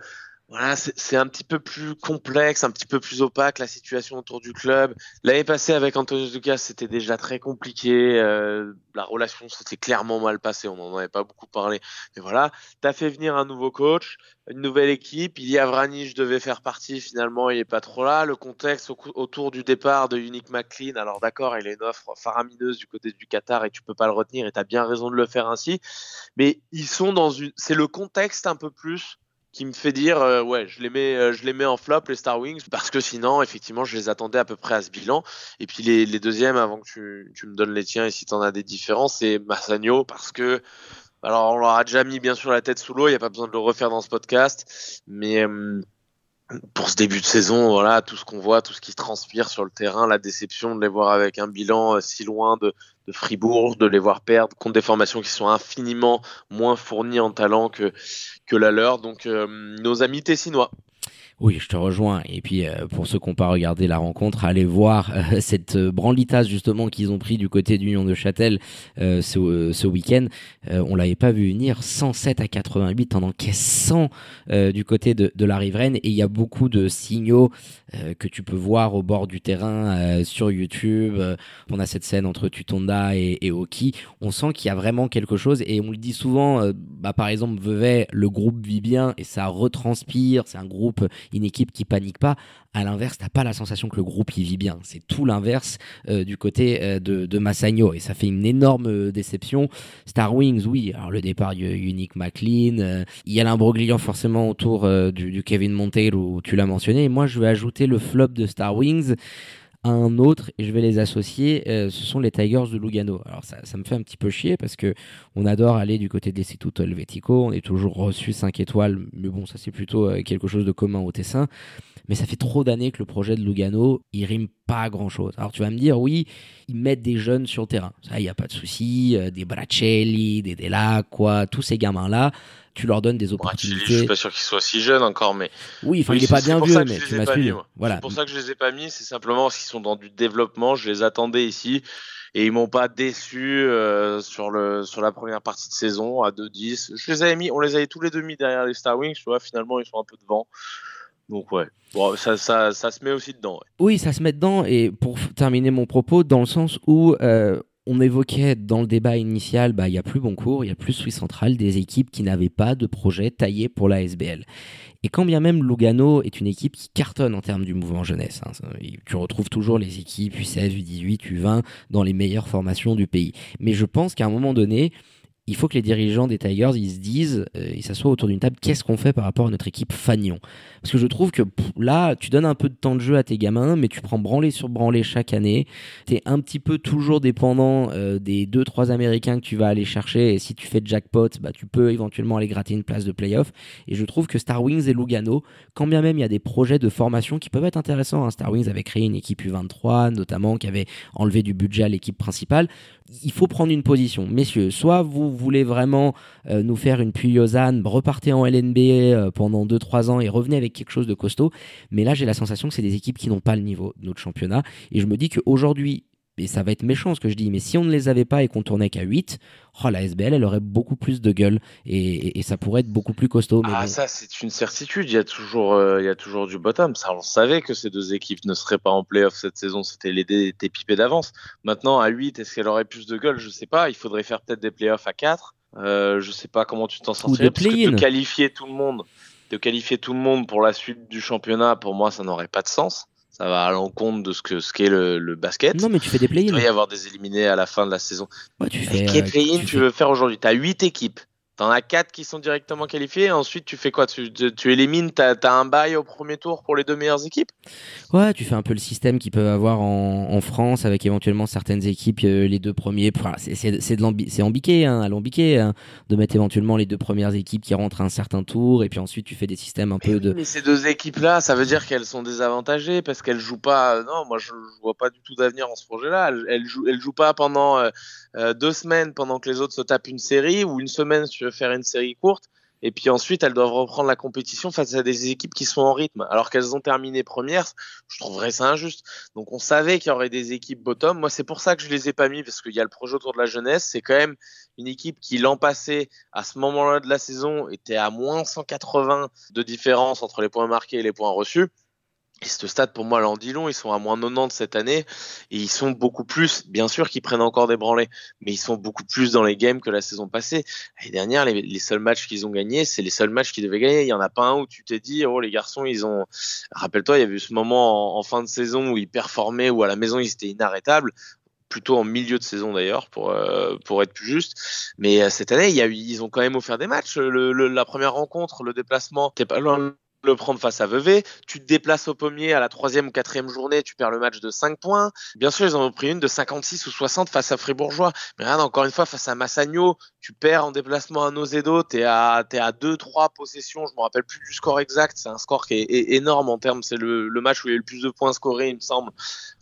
voilà, c'est un petit peu plus complexe, un petit peu plus opaque la situation autour du club. L'année passée avec Antonio Ducas, c'était déjà très compliqué. Euh, la relation s'était clairement mal passée. On n'en avait pas beaucoup parlé. Mais voilà, tu as fait venir un nouveau coach, une nouvelle équipe. Il y a Vrani, je devais faire partie. Finalement, il est pas trop là. Le contexte autour du départ de Unique McLean. Alors d'accord, il a une offre faramineuse du côté du Qatar et tu peux pas le retenir. Et tu as bien raison de le faire ainsi. Mais ils sont dans une. C'est le contexte un peu plus qui me fait dire euh, ouais je les mets euh, je les mets en flop les Star Wings parce que sinon effectivement je les attendais à peu près à ce bilan. Et puis les, les deuxièmes avant que tu, tu me donnes les tiens et si tu en as des différences c'est Massagno parce que alors on leur a déjà mis bien sûr la tête sous l'eau il n'y a pas besoin de le refaire dans ce podcast mais euh, pour ce début de saison, voilà, tout ce qu'on voit, tout ce qui transpire sur le terrain, la déception de les voir avec un bilan si loin de, de Fribourg, de les voir perdre contre des formations qui sont infiniment moins fournies en talent que, que la leur. Donc euh, nos amis tessinois. Oui, je te rejoins. Et puis, euh, pour ceux qui n'ont pas regardé la rencontre, allez voir euh, cette branlitasse justement qu'ils ont pris du côté d'Union de Châtel ce, week-end. on l'avait pas vu venir. 107 à 88 en encaisse 100 du côté de, de, la riveraine. Et il y a beaucoup de signaux que tu peux voir au bord du terrain sur YouTube. on a cette scène entre Tutonda et, et Oki. On sent qu'il y a vraiment quelque chose. Et on le dit souvent, bah, par exemple, Vevey, le groupe vit bien et ça retranspire. C'est un groupe une équipe qui panique pas. À l'inverse, t'as pas la sensation que le groupe y vit bien. C'est tout l'inverse euh, du côté euh, de, de, Massagno et ça fait une énorme euh, déception. Star Wings, oui. Alors le départ Unique McLean, il y a l'imbroglio forcément autour du, du, Kevin Monteiro, tu l'as mentionné. Et moi, je vais ajouter le flop de Star Wings un autre et je vais les associer. Euh, ce sont les Tigers de Lugano. Alors ça, ça, me fait un petit peu chier parce que on adore aller du côté de l'Istituto Helvetico. On est toujours reçu 5 étoiles, mais bon, ça c'est plutôt euh, quelque chose de commun au Tessin. Mais ça fait trop d'années que le projet de Lugano, il rime pas grand chose. Alors tu vas me dire, oui, ils mettent des jeunes sur le terrain. Ça, il n'y a pas de souci. Euh, des Bracelli, des Delacqua, tous ces gamins-là tu leur donnes des opportunités. je suis pas sûr qu'ils soient si jeunes encore, mais. Oui, enfin, il est pas bien vieux, mais tu m'as suivi. Voilà. C'est pour ça que je les ai pas mis, c'est simplement parce qu'ils sont dans du développement, je les attendais ici. Et ils m'ont pas déçu euh, sur le sur la première partie de saison à 2-10. Je les avais mis, on les avait tous les deux mis derrière les Star Wings, tu vois, finalement ils sont un peu devant. Donc ouais, ça, ça, ça, se met aussi dedans. Oui, ça se met dedans. Et pour terminer mon propos, dans le sens où euh, on évoquait dans le débat initial, bah, il y a plus Boncourt, il y a plus Suisse Centrale, des équipes qui n'avaient pas de projet taillé pour la SBL. Et quand bien même Lugano est une équipe qui cartonne en termes du mouvement jeunesse, hein, tu retrouves toujours les équipes U16, U18, U20 dans les meilleures formations du pays. Mais je pense qu'à un moment donné, il faut que les dirigeants des Tigers ils se disent, euh, ils s'assoient autour d'une table, qu'est-ce qu'on fait par rapport à notre équipe Fagnon? Parce que je trouve que là, tu donnes un peu de temps de jeu à tes gamins, mais tu prends branlé sur branlé chaque année. Tu es un petit peu toujours dépendant euh, des deux trois Américains que tu vas aller chercher. Et si tu fais jackpot, bah, tu peux éventuellement aller gratter une place de playoff. Et je trouve que Star Wings et Lugano, quand bien même il y a des projets de formation qui peuvent être intéressants. Hein. Star Wings avait créé une équipe U23 notamment, qui avait enlevé du budget à l'équipe principale. Il faut prendre une position, messieurs. Soit vous voulez vraiment euh, nous faire une Puyosan, repartez en LNB euh, pendant 2-3 ans et revenez avec quelque chose de costaud. Mais là, j'ai la sensation que c'est des équipes qui n'ont pas le niveau de notre championnat. Et je me dis qu'aujourd'hui, et ça va être méchant ce que je dis, mais si on ne les avait pas et qu'on tournait qu'à 8, oh, la SBL, elle aurait beaucoup plus de gueule et, ça pourrait être beaucoup plus costaud. ah, ça, c'est une certitude. Il y, a toujours, euh, il y a toujours du bottom. Ça, on savait que ces deux équipes ne seraient pas en playoff cette saison. C'était les étaient pipés d'avance. Maintenant, à 8, est-ce qu'elle aurait plus de gueule? Je sais pas. Il faudrait faire peut-être des playoffs à 4. Euh, je sais pas comment tu t'en sortirais. Parce que de qualifier tout le monde, de qualifier tout le monde pour la suite du championnat, pour moi, ça n'aurait pas de sens ça va à l'encontre de ce que ce qu'est le, le, basket. Non, mais tu fais des play-ins. Il doit y avoir des éliminés à la fin de la saison. Ouais, tu fais, quel euh, play-in tu, tu, veux faire aujourd'hui Tu as 8 équipes. T'en as quatre qui sont directement qualifiés. Ensuite, tu fais quoi? Tu, tu, élimines, t'as as un bail au premier tour pour les deux meilleures équipes? Ouais, tu fais un peu le système qu'ils peuvent avoir en, en, France avec éventuellement certaines équipes, euh, les deux premiers. c'est ambiqué, hein, alambiqué, hein, de mettre éventuellement les deux premières équipes qui rentrent à un certain tour. Et puis ensuite, tu fais des systèmes un peu de. Mais ces deux équipes-là, ça veut dire qu'elles sont désavantagées parce qu'elles jouent pas. Non, moi, je, je vois pas du tout d'avenir en ce projet-là. Elles, elles, jouent, elles jouent pas pendant. Euh, euh, deux semaines pendant que les autres se tapent une série ou une semaine si tu veux faire une série courte. Et puis ensuite, elles doivent reprendre la compétition face à des équipes qui sont en rythme. Alors qu'elles ont terminé premières, je trouverais ça injuste. Donc on savait qu'il y aurait des équipes bottom. Moi, c'est pour ça que je les ai pas mis, parce qu'il y a le projet autour de la jeunesse. C'est quand même une équipe qui, l'an passé, à ce moment-là de la saison, était à moins 180 de différence entre les points marqués et les points reçus. Et ce stade, pour moi, l'en dit long. Ils sont à moins 90 cette année. Et ils sont beaucoup plus, bien sûr qu'ils prennent encore des branlés, mais ils sont beaucoup plus dans les games que la saison passée. L'année dernière, les, seuls matchs qu'ils ont gagnés, c'est les seuls matchs qu'ils devaient gagner. Il y en a pas un où tu t'es dit, oh, les garçons, ils ont, rappelle-toi, il y avait eu ce moment en, fin de saison où ils performaient, où à la maison, ils étaient inarrêtables plutôt en milieu de saison d'ailleurs pour euh, pour être plus juste mais euh, cette année y a ils ont quand même offert des matchs le, la première rencontre le déplacement t'es pas loin le prendre face à Vevey. Tu te déplaces au pommier à la troisième ou quatrième journée, tu perds le match de 5 points. Bien sûr, ils en ont pris une de 56 ou 60 face à Fribourgeois. Mais regarde, encore une fois, face à Massagno, tu perds en déplacement à Nozedo, t'es à, t'es à 2-3 possessions, je me rappelle plus du score exact. C'est un score qui est, énorme en termes, c'est le, le match où il y a eu le plus de points scorés, il me semble.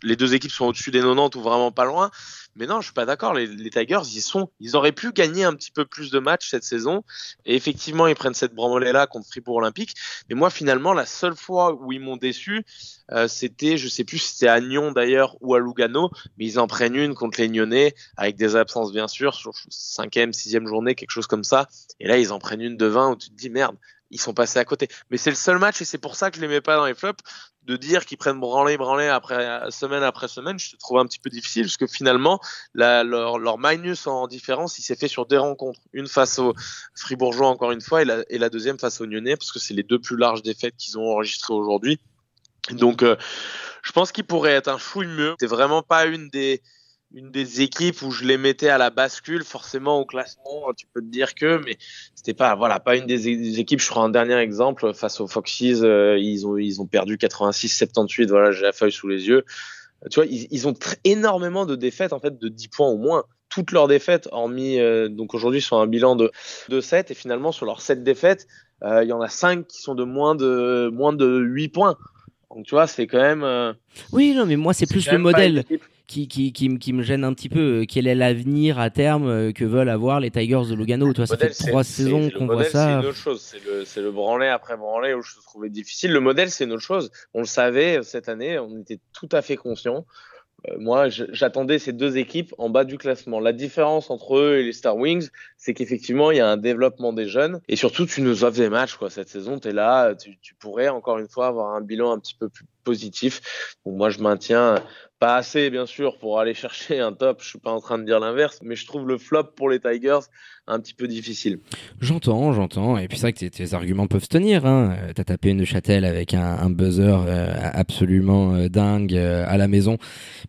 Les deux équipes sont au-dessus des 90 ou vraiment pas loin. Mais non, je suis pas d'accord. Les, les, Tigers, ils sont, ils auraient pu gagner un petit peu plus de matchs cette saison. Et effectivement, ils prennent cette branlée là contre Fribourg Olympique. Mais moi, finalement, la seule fois où ils m'ont déçu, euh, c'était, je sais plus si c'était à Nyon d'ailleurs ou à Lugano, mais ils en prennent une contre les Nyonnais avec des absences bien sûr sur cinquième, sixième journée, quelque chose comme ça. Et là, ils en prennent une de 20 où tu te dis merde, ils sont passés à côté. Mais c'est le seul match et c'est pour ça que je les mets pas dans les flops. De dire qu'ils prennent branler, branler après semaine après semaine, je trouve un petit peu difficile parce que finalement, leur, leur minus en différence, il s'est fait sur des rencontres. Une face aux Fribourgeois encore une fois et la, et la deuxième face aux Nyonnais parce que c'est les deux plus larges défaites qu'ils ont enregistrées aujourd'hui. Donc, euh, je pense qu'il pourrait être un fouille mieux. C'est vraiment pas une des une des équipes où je les mettais à la bascule forcément au classement tu peux te dire que mais c'était pas voilà pas une des équipes je crois un dernier exemple face aux Foxes euh, ils ont ils ont perdu 86 78 voilà j'ai la feuille sous les yeux. Tu vois ils, ils ont énormément de défaites en fait de 10 points au moins. Toutes leurs défaites hormis euh, donc aujourd'hui sur un bilan de de 7 et finalement sur leurs 7 défaites euh, il y en a 5 qui sont de moins de moins de 8 points. Donc tu vois c'est quand même oui non mais moi c'est plus le modèle qui, qui, qui, qui, me gêne un petit peu. Euh, quel est l'avenir à terme euh, que veulent avoir les Tigers de Lugano Toi, ça fait trois saisons qu'on voit ça. C'est une autre chose. C'est le, le après branlet où je trouvais difficile. Le modèle, c'est une autre chose. On le savait euh, cette année, on était tout à fait conscient. moi, j'attendais ces deux équipes en bas du classement. La différence entre eux et les Star Wings, c'est qu'effectivement, il y a un développement des jeunes. Et surtout, tu nous offres des matchs quoi. cette saison. Tu es là, tu, tu, pourrais encore une fois avoir un bilan un petit peu plus positif. Donc, moi, je maintiens pas assez, bien sûr, pour aller chercher un top. Je suis pas en train de dire l'inverse, mais je trouve le flop pour les Tigers un petit peu difficile. J'entends, j'entends. Et puis c'est vrai que tes, arguments peuvent se tenir. Hein. Euh, t'as tapé une châtelle avec un, buzzer euh, absolument euh, dingue à la maison.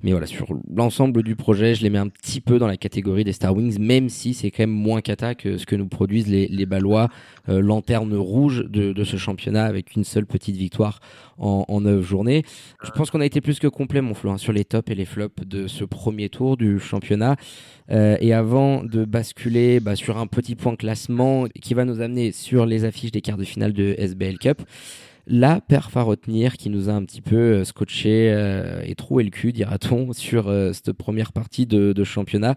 Mais voilà, sur l'ensemble du projet, je les mets un petit peu dans la catégorie des Star Wings, même si c'est quand même moins cata que ce que nous produisent les, les Ballois, lanterne rouge de, de, ce championnat avec une seule petite victoire en, en 9 journées. Je pense qu'on a été plus que complet, mon Flo, hein, sur les tops et les flops de ce premier tour du championnat. Euh, et avant de basculer bah, sur un petit point classement qui va nous amener sur les affiches des quarts de finale de SBL Cup, la perf à retenir qui nous a un petit peu scotché et troué le cul, dira-t-on, sur cette première partie de, championnat.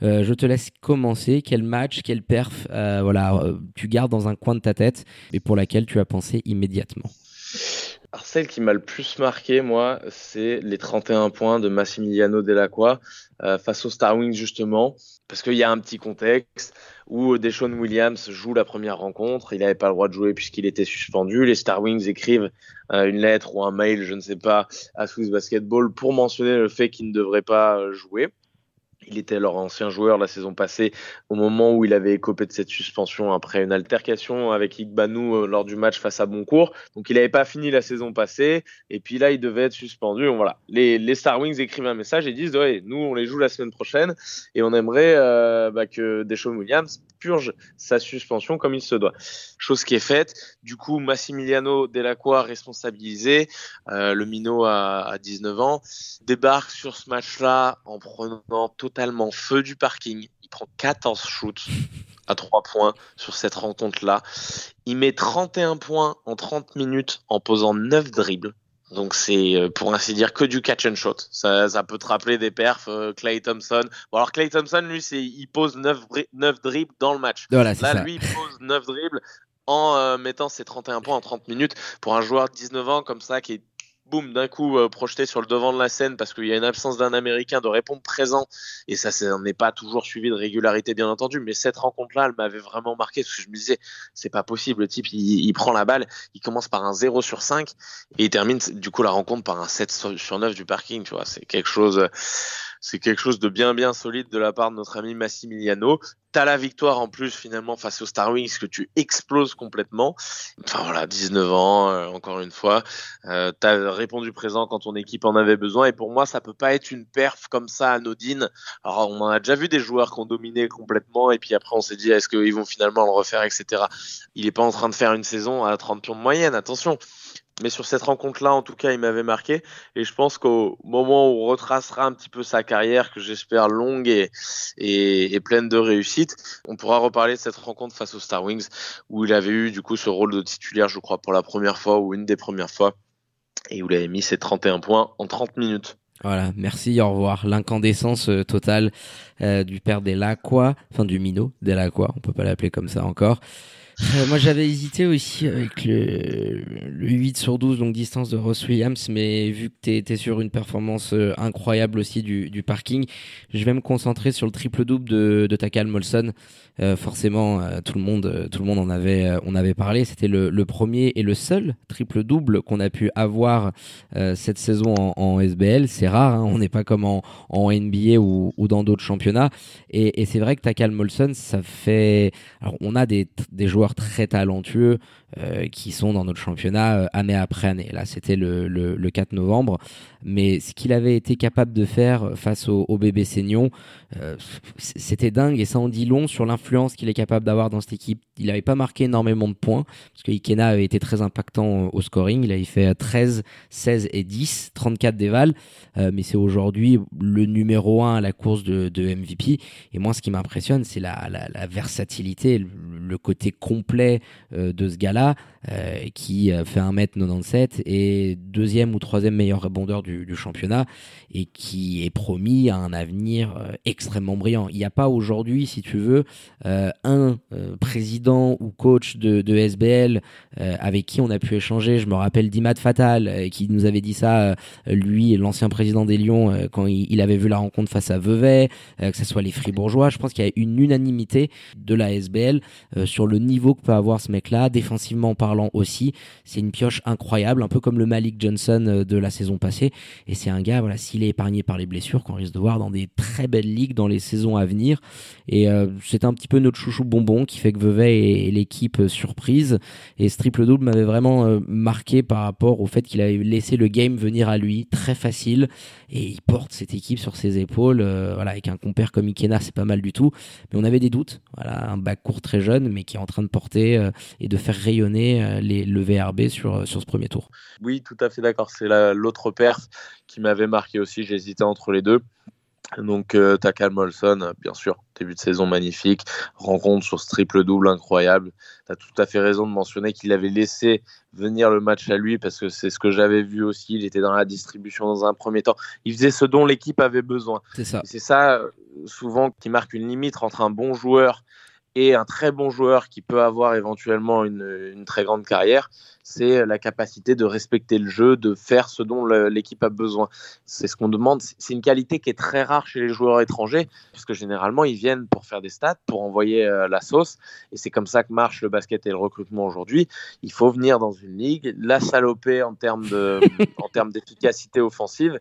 je te laisse commencer. Quel match, quel perf, voilà, tu gardes dans un coin de ta tête et pour laquelle tu as pensé immédiatement? Celle qui m'a le plus marqué, moi, c'est les 31 points de Massimiliano Delacroix euh, face aux Star Wings, justement, parce qu'il y a un petit contexte où Deshaun Williams joue la première rencontre, il n'avait pas le droit de jouer puisqu'il était suspendu. Les Star Wings écrivent euh, une lettre ou un mail, je ne sais pas, à Swiss Basketball pour mentionner le fait qu'il ne devrait pas euh, jouer. Il était leur ancien joueur la saison passée au moment où il avait écopé de cette suspension après une altercation avec Igbanou euh, lors du match face à Boncourt. Donc il n'avait pas fini la saison passée et puis là il devait être suspendu. Voilà, les, les Star Wings écrivent un message et disent ouais, nous on les joue la semaine prochaine et on aimerait euh, bah, que Deshaun Williams purge sa suspension comme il se doit. Chose qui est faite. Du coup, Massimiliano Delacroix responsabilisé, euh, le minot à, à 19 ans, débarque sur ce match-là en prenant totalement feu du parking. Il prend 14 shoots à 3 points sur cette rencontre-là. Il met 31 points en 30 minutes en posant 9 dribbles. Donc c'est euh, pour ainsi dire que du catch and shot. Ça, ça peut te rappeler des perfs euh, Clay Thompson. Bon alors Clay Thompson lui c'est il pose 9, 9 dribbles dans le match. Là lui il pose 9 dribbles en euh, mettant ses 31 points en 30 minutes pour un joueur de 19 ans comme ça qui est boum, d'un coup euh, projeté sur le devant de la scène parce qu'il y a une absence d'un Américain de répondre présent. Et ça n'est pas toujours suivi de régularité bien entendu. Mais cette rencontre là elle m'avait vraiment marqué parce que je me disais c'est pas possible. Le type il, prend la balle il commence par un 0 sur 5 et il termine du coup la rencontre par un 7 sur 9 du parking tu vois. C'est quelque chose c'est quelque chose de bien bien solide de la part de notre ami Massimiliano. T'as la victoire en plus finalement face aux Star Wings que tu exploses complètement. Enfin voilà, 19 ans euh, encore une fois. Euh, t'as répondu présent quand ton équipe en avait besoin et pour moi ça peut pas être une perf comme ça anodine. Alors on en a déjà vu des joueurs qui ont dominé complètement et puis après on s'est dit est-ce qu'ils vont finalement le refaire etc. Il est pas en train de faire une saison à 30 pions de moyenne, attention. Mais sur cette rencontre-là, en tout cas, il m'avait marqué. Et je pense qu'au moment où on retracera un petit peu sa carrière, que j'espère longue et, et, pleine de réussite, on pourra reparler de cette rencontre face aux Star Wings, où il avait eu du coup ce rôle de titulaire, je crois, pour la première fois ou une des premières fois, et où il avait mis ses 31 points en 30 minutes. Voilà, merci, au revoir. L'incandescence euh, totale euh, du père Delacroix, enfin du minot Delacroix, on peut pas l'appeler comme ça encore. Euh, moi, j'avais hésité aussi avec le, le 8 sur 12, donc distance de Ross Williams, mais vu que tu étais sur une performance euh, incroyable aussi du, parking, je vais me concentrer sur le triple-double de, de Takal Molson. Euh, forcément, tout le monde, tout le monde en avait, on avait parlé. C'était le, premier et le seul triple-double qu'on a pu avoir cette saison en, SBL. C'est rare, hein, on n'est pas comme en, NBA ou, dans d'autres championnats. Et, c'est vrai que Takal Molson, ça fait. Alors, on a des joueurs très talentueux euh, qui sont dans notre championnat euh, année après année. Là, c'était le, le, le, 4 novembre. Mais ce qu'il avait été capable de faire face au, au bébé Seignon, euh, c'était dingue et ça en dit long sur l'influence qu'il est capable d'avoir dans cette équipe. Il n'avait pas marqué énormément de points parce que Ikena avait été très impactant au scoring. Il avait fait 13, 16 et 10, 34 déval. mais c'est aujourd'hui le numéro 1 à la course de, MVP. Et moi, ce qui m'impressionne, c'est la, la, versatilité, le, le côté complet de ce gars-là euh, qui fait 1m97 et deuxième ou troisième meilleur rebondeur du, championnat et qui est promis à un avenir euh, extrêmement brillant. Il n'y a pas aujourd'hui, si tu veux, euh, un président ou coach de, de SBL avec qui on a pu échanger. Je me rappelle d'Imad Fatal qui nous avait dit ça, lui, l'ancien président des Lions, quand il, il, avait vu la rencontre face à Vevey, que ce soit les Fribourgeois. Je pense qu'il y a une unanimité de la SBL sur le niveau que peut avoir ce mec-là, défensivement parlant aussi. C'est une pioche incroyable, un peu comme le Malik Johnson euh, de la saison passée. Et c'est un gars, voilà, s'il est épargné par les blessures, qu'on risque de voir dans des très belles ligues dans les saisons à venir. Et euh, c'est un petit peu notre chouchou bonbon qui fait que Vevey est, l'équipe euh, surprise. Et ce triple double m'avait vraiment marqué par rapport au fait qu'il avait laissé le game venir à lui très facile. Et il porte cette équipe sur ses épaules. voilà, avec un compère comme Ikena, c'est pas mal du tout. Mais on avait des doutes. Voilà, un bac court très jeune, mais qui est en train de porter et de faire rayonner euh, les, le VRB sur, euh, sur ce premier tour. Oui, tout à fait d'accord. C'est l'autre perf qui m'avait marqué aussi. J'hésitais entre les deux. Donc, euh, Takal Molson, bien sûr, début de saison magnifique, rencontre sur ce triple-double incroyable. Tu as tout à fait raison de mentionner qu'il avait laissé venir le match à lui parce que c'est ce que j'avais vu aussi. Il était dans la distribution dans un premier temps. Il faisait ce dont l'équipe avait besoin. C'est ça. C'est ça, euh, souvent, qui marque une limite entre un bon joueur et un très bon joueur qui peut avoir éventuellement une, une très grande carrière, c'est la capacité de respecter le jeu, de faire ce dont l'équipe a besoin. C'est ce qu'on demande. C'est une qualité qui est très rare chez les joueurs étrangers, puisque généralement ils viennent pour faire des stats, pour envoyer euh, la sauce, et c'est comme ça que marche le basket et le recrutement aujourd'hui. Il faut venir dans une ligue, la saloper en termes de, en termes d'efficacité offensive,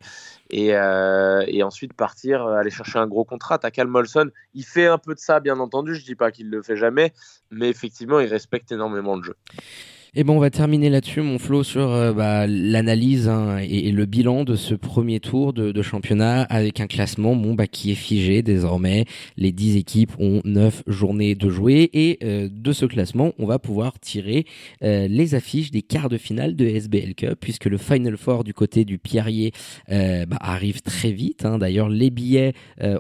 et, euh, et, ensuite partir euh, aller chercher un gros contrat. Takal Molson, il fait un peu de ça, bien entendu. Je dis pas qu'il le fait jamais, mais effectivement, il respecte énormément le jeu. Et bon, on va terminer là-dessus, mon Flo, sur euh, bah, l'analyse hein, et, le bilan de ce premier tour de, de championnat avec un classement bon, bah, qui est figé désormais. Les 10 équipes ont 9 journées de jouer et euh, de ce classement, on va pouvoir tirer euh, les affiches des quarts de finale de SBL Cup puisque le Final Four du côté du Pierrier bah, arrive très vite. Hein. D'ailleurs, les billets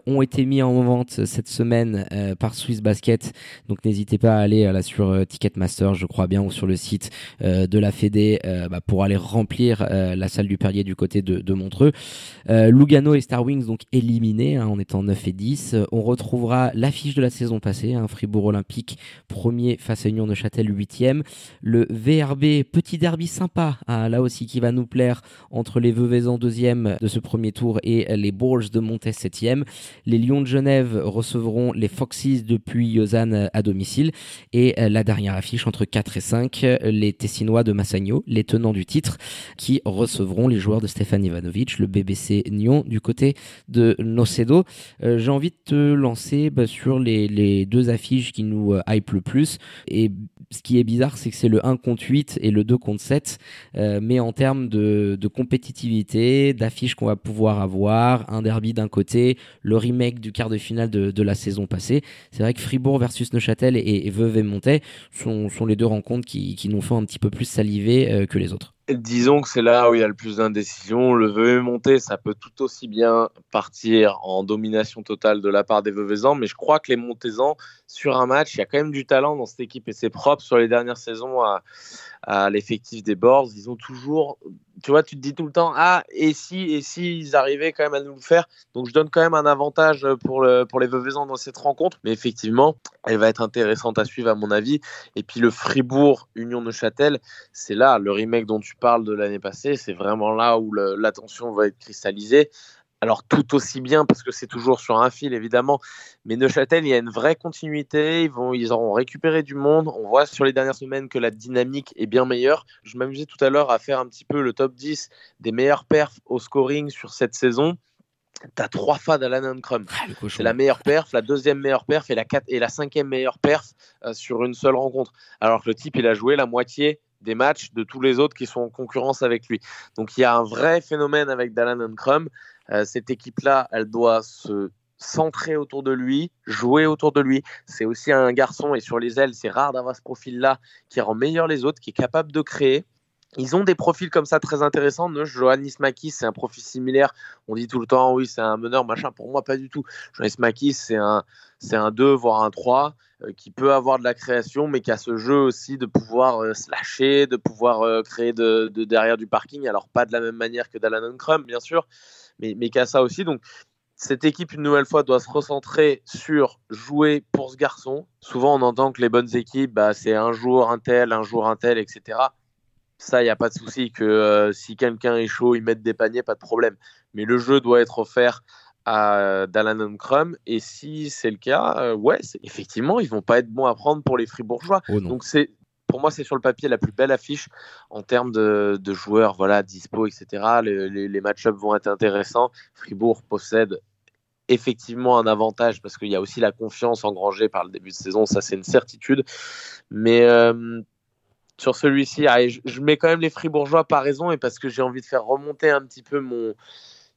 ont été mis en vente cette semaine par Swiss Basket, donc n'hésitez pas à aller là sur Ticketmaster, je crois bien, ou sur le site euh, de la Fédé euh, bah, pour aller remplir euh, la salle du Perrier du côté de, Montreux. Lugano et Star Wings donc éliminés hein, en étant 9 et 10. On retrouvera l'affiche de la saison passée, hein, Fribourg Olympique premier face à Union de Châtel 8e. Le VRB, petit derby sympa, hein, là aussi qui va nous plaire entre les Veuvezans deuxième de ce premier tour et les Bourges de Montes 7e. Les Lions de Genève recevront les Foxes depuis Lausanne à domicile. Et la dernière affiche entre 4 et 5, les Tessinois de Massagno, les tenants du titre, qui recevront les joueurs de Stefan Ivanovic, le BBC Nyon du côté de Nocedo. Euh, j'ai envie de te lancer bah, sur les, deux affiches qui nous euh, hype le plus. Et ce qui est bizarre, c'est que c'est le 1 contre 8 et le 2 contre 7. Euh, mais en termes de, compétitivité, d'affiches qu'on va pouvoir avoir, un derby d'un côté, le remake du quart de finale de, la saison passée. C'est vrai que Fribourg versus Neuchâtel et, et Veuve et sont, sont les deux rencontres qui, qui nous un petit peu plus saliver euh, que les autres. Disons que c'est là où il y a le plus d'indécision. Le veuve monter, ça peut tout aussi bien partir en domination totale de la part des Veuvezans, mais je crois que les Montezans, sur un match, il y a quand même du talent dans cette équipe et c'est propre sur les dernières saisons à, à l'effectif des Boards. Ils ont toujours, tu vois, tu te dis tout le temps, ah, et si, et si ils arrivaient quand même à nous le faire? Donc je donne quand même un avantage pour, le, pour les dans cette rencontre. Mais effectivement, elle va être intéressante à suivre à mon avis. Et puis le Fribourg Union de Châtel, c'est là, le remake dont tu parles de l'année passée, c'est vraiment là où l'attention va être cristallisée. Alors tout aussi bien parce que c'est toujours sur un fil évidemment, mais Neuchâtel il y a une vraie continuité. Ils vont, ils auront récupéré du monde. On voit sur les dernières semaines que la dynamique est bien meilleure. Je m'amusais tout à l'heure à faire un petit peu le top 10 des meilleurs perfs au scoring sur cette saison. T'as trois fans d'Alan Crum. Ah, c'est la meilleure perf, la deuxième meilleure perf et la, quatre, et la cinquième meilleure perf euh, sur une seule rencontre. Alors que le type, il a joué la moitié des matchs de tous les autres qui sont en concurrence avec lui. Donc il y a un vrai phénomène avec Dallin Crum. Euh, cette équipe-là, elle doit se centrer autour de lui, jouer autour de lui. C'est aussi un garçon, et sur les ailes, c'est rare d'avoir ce profil-là qui rend meilleur les autres, qui est capable de créer. Ils ont des profils comme ça très intéressants. Johannes Makis, c'est un profil similaire. On dit tout le temps, oui, c'est un meneur, machin. Pour moi, pas du tout. Johannes Makis, c'est un, c'est un 2, voire un 3, euh, qui peut avoir de la création, mais qui a ce jeu aussi de pouvoir euh, se lâcher, de pouvoir créer de, de, derrière du parking. Alors, pas de la même manière que Dalanon Crum, bien sûr, mais, mais ça aussi. Donc, cette équipe, une nouvelle fois, doit se recentrer sur jouer pour ce garçon. Souvent, on entend que les bonnes équipes, bah, c'est un jour un tel, un jour un tel, etc. Ça, il n'y a pas de souci que euh, si quelqu'un est chaud, il mette des paniers, pas de problème. Mais le jeu doit être offert à Dalanon Crum. Et si c'est le cas, euh, ouais, effectivement, ils vont pas être bons à prendre pour les Fribourgeois. Oh Donc c'est pour moi, c'est sur le papier la plus belle affiche en termes de, joueurs, voilà, dispo, etc. Les, les, match-ups vont être intéressants. Fribourg possède effectivement un avantage parce qu'il y a aussi la confiance engrangée par le début de saison, ça c'est une certitude. Mais euh, sur celui-ci, je, mets quand même les Fribourgeois par raison et parce que j'ai envie de faire remonter un petit peu mon,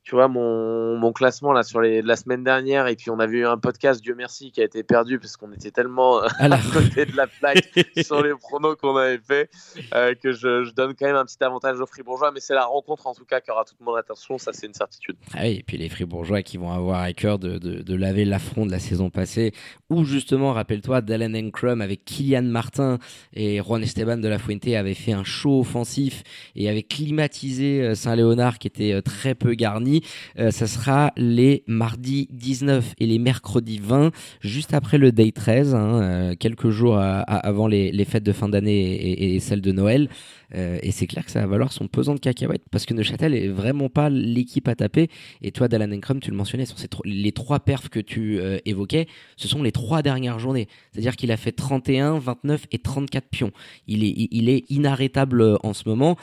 tu vois, mon, mon classement là sur les, la semaine dernière, et puis on avait eu un podcast, Dieu merci, qui a été perdu parce qu'on était tellement euh, à, côté de la plaque sur les pronos qu'on avait fait euh, que je, je, donne quand même un petit avantage aux Fribourgeois, mais c'est la rencontre en tout cas qui aura toute mon attention, ça c'est une certitude. Ah oui, et puis les Fribourgeois qui vont avoir à cœur de, de, de laver l'affront de la saison passée, où justement, rappelle-toi, Dallin Encrum avec Kylian Martin et Juan Esteban de la Fuente avaient fait un show offensif et avaient climatisé euh, Saint-Léonard qui était très peu garni. Euh, ça sera les mardis 19 et les mercredis 20, juste après le day 13, hein, euh, quelques jours avant les, fêtes de fin d'année et, et, celles de Noël. Euh, et c'est clair que ça va valoir son pesant de cacahuètes parce que Neuchâtel est vraiment pas l'équipe à taper. Et toi, Dallan Enkrum, tu le mentionnais, sur ces les trois perfs que tu évoquais, ce sont les trois dernières journées. C'est-à-dire qu'il a fait 31, 29 et 34 pions. Il est, inarrêtable en ce moment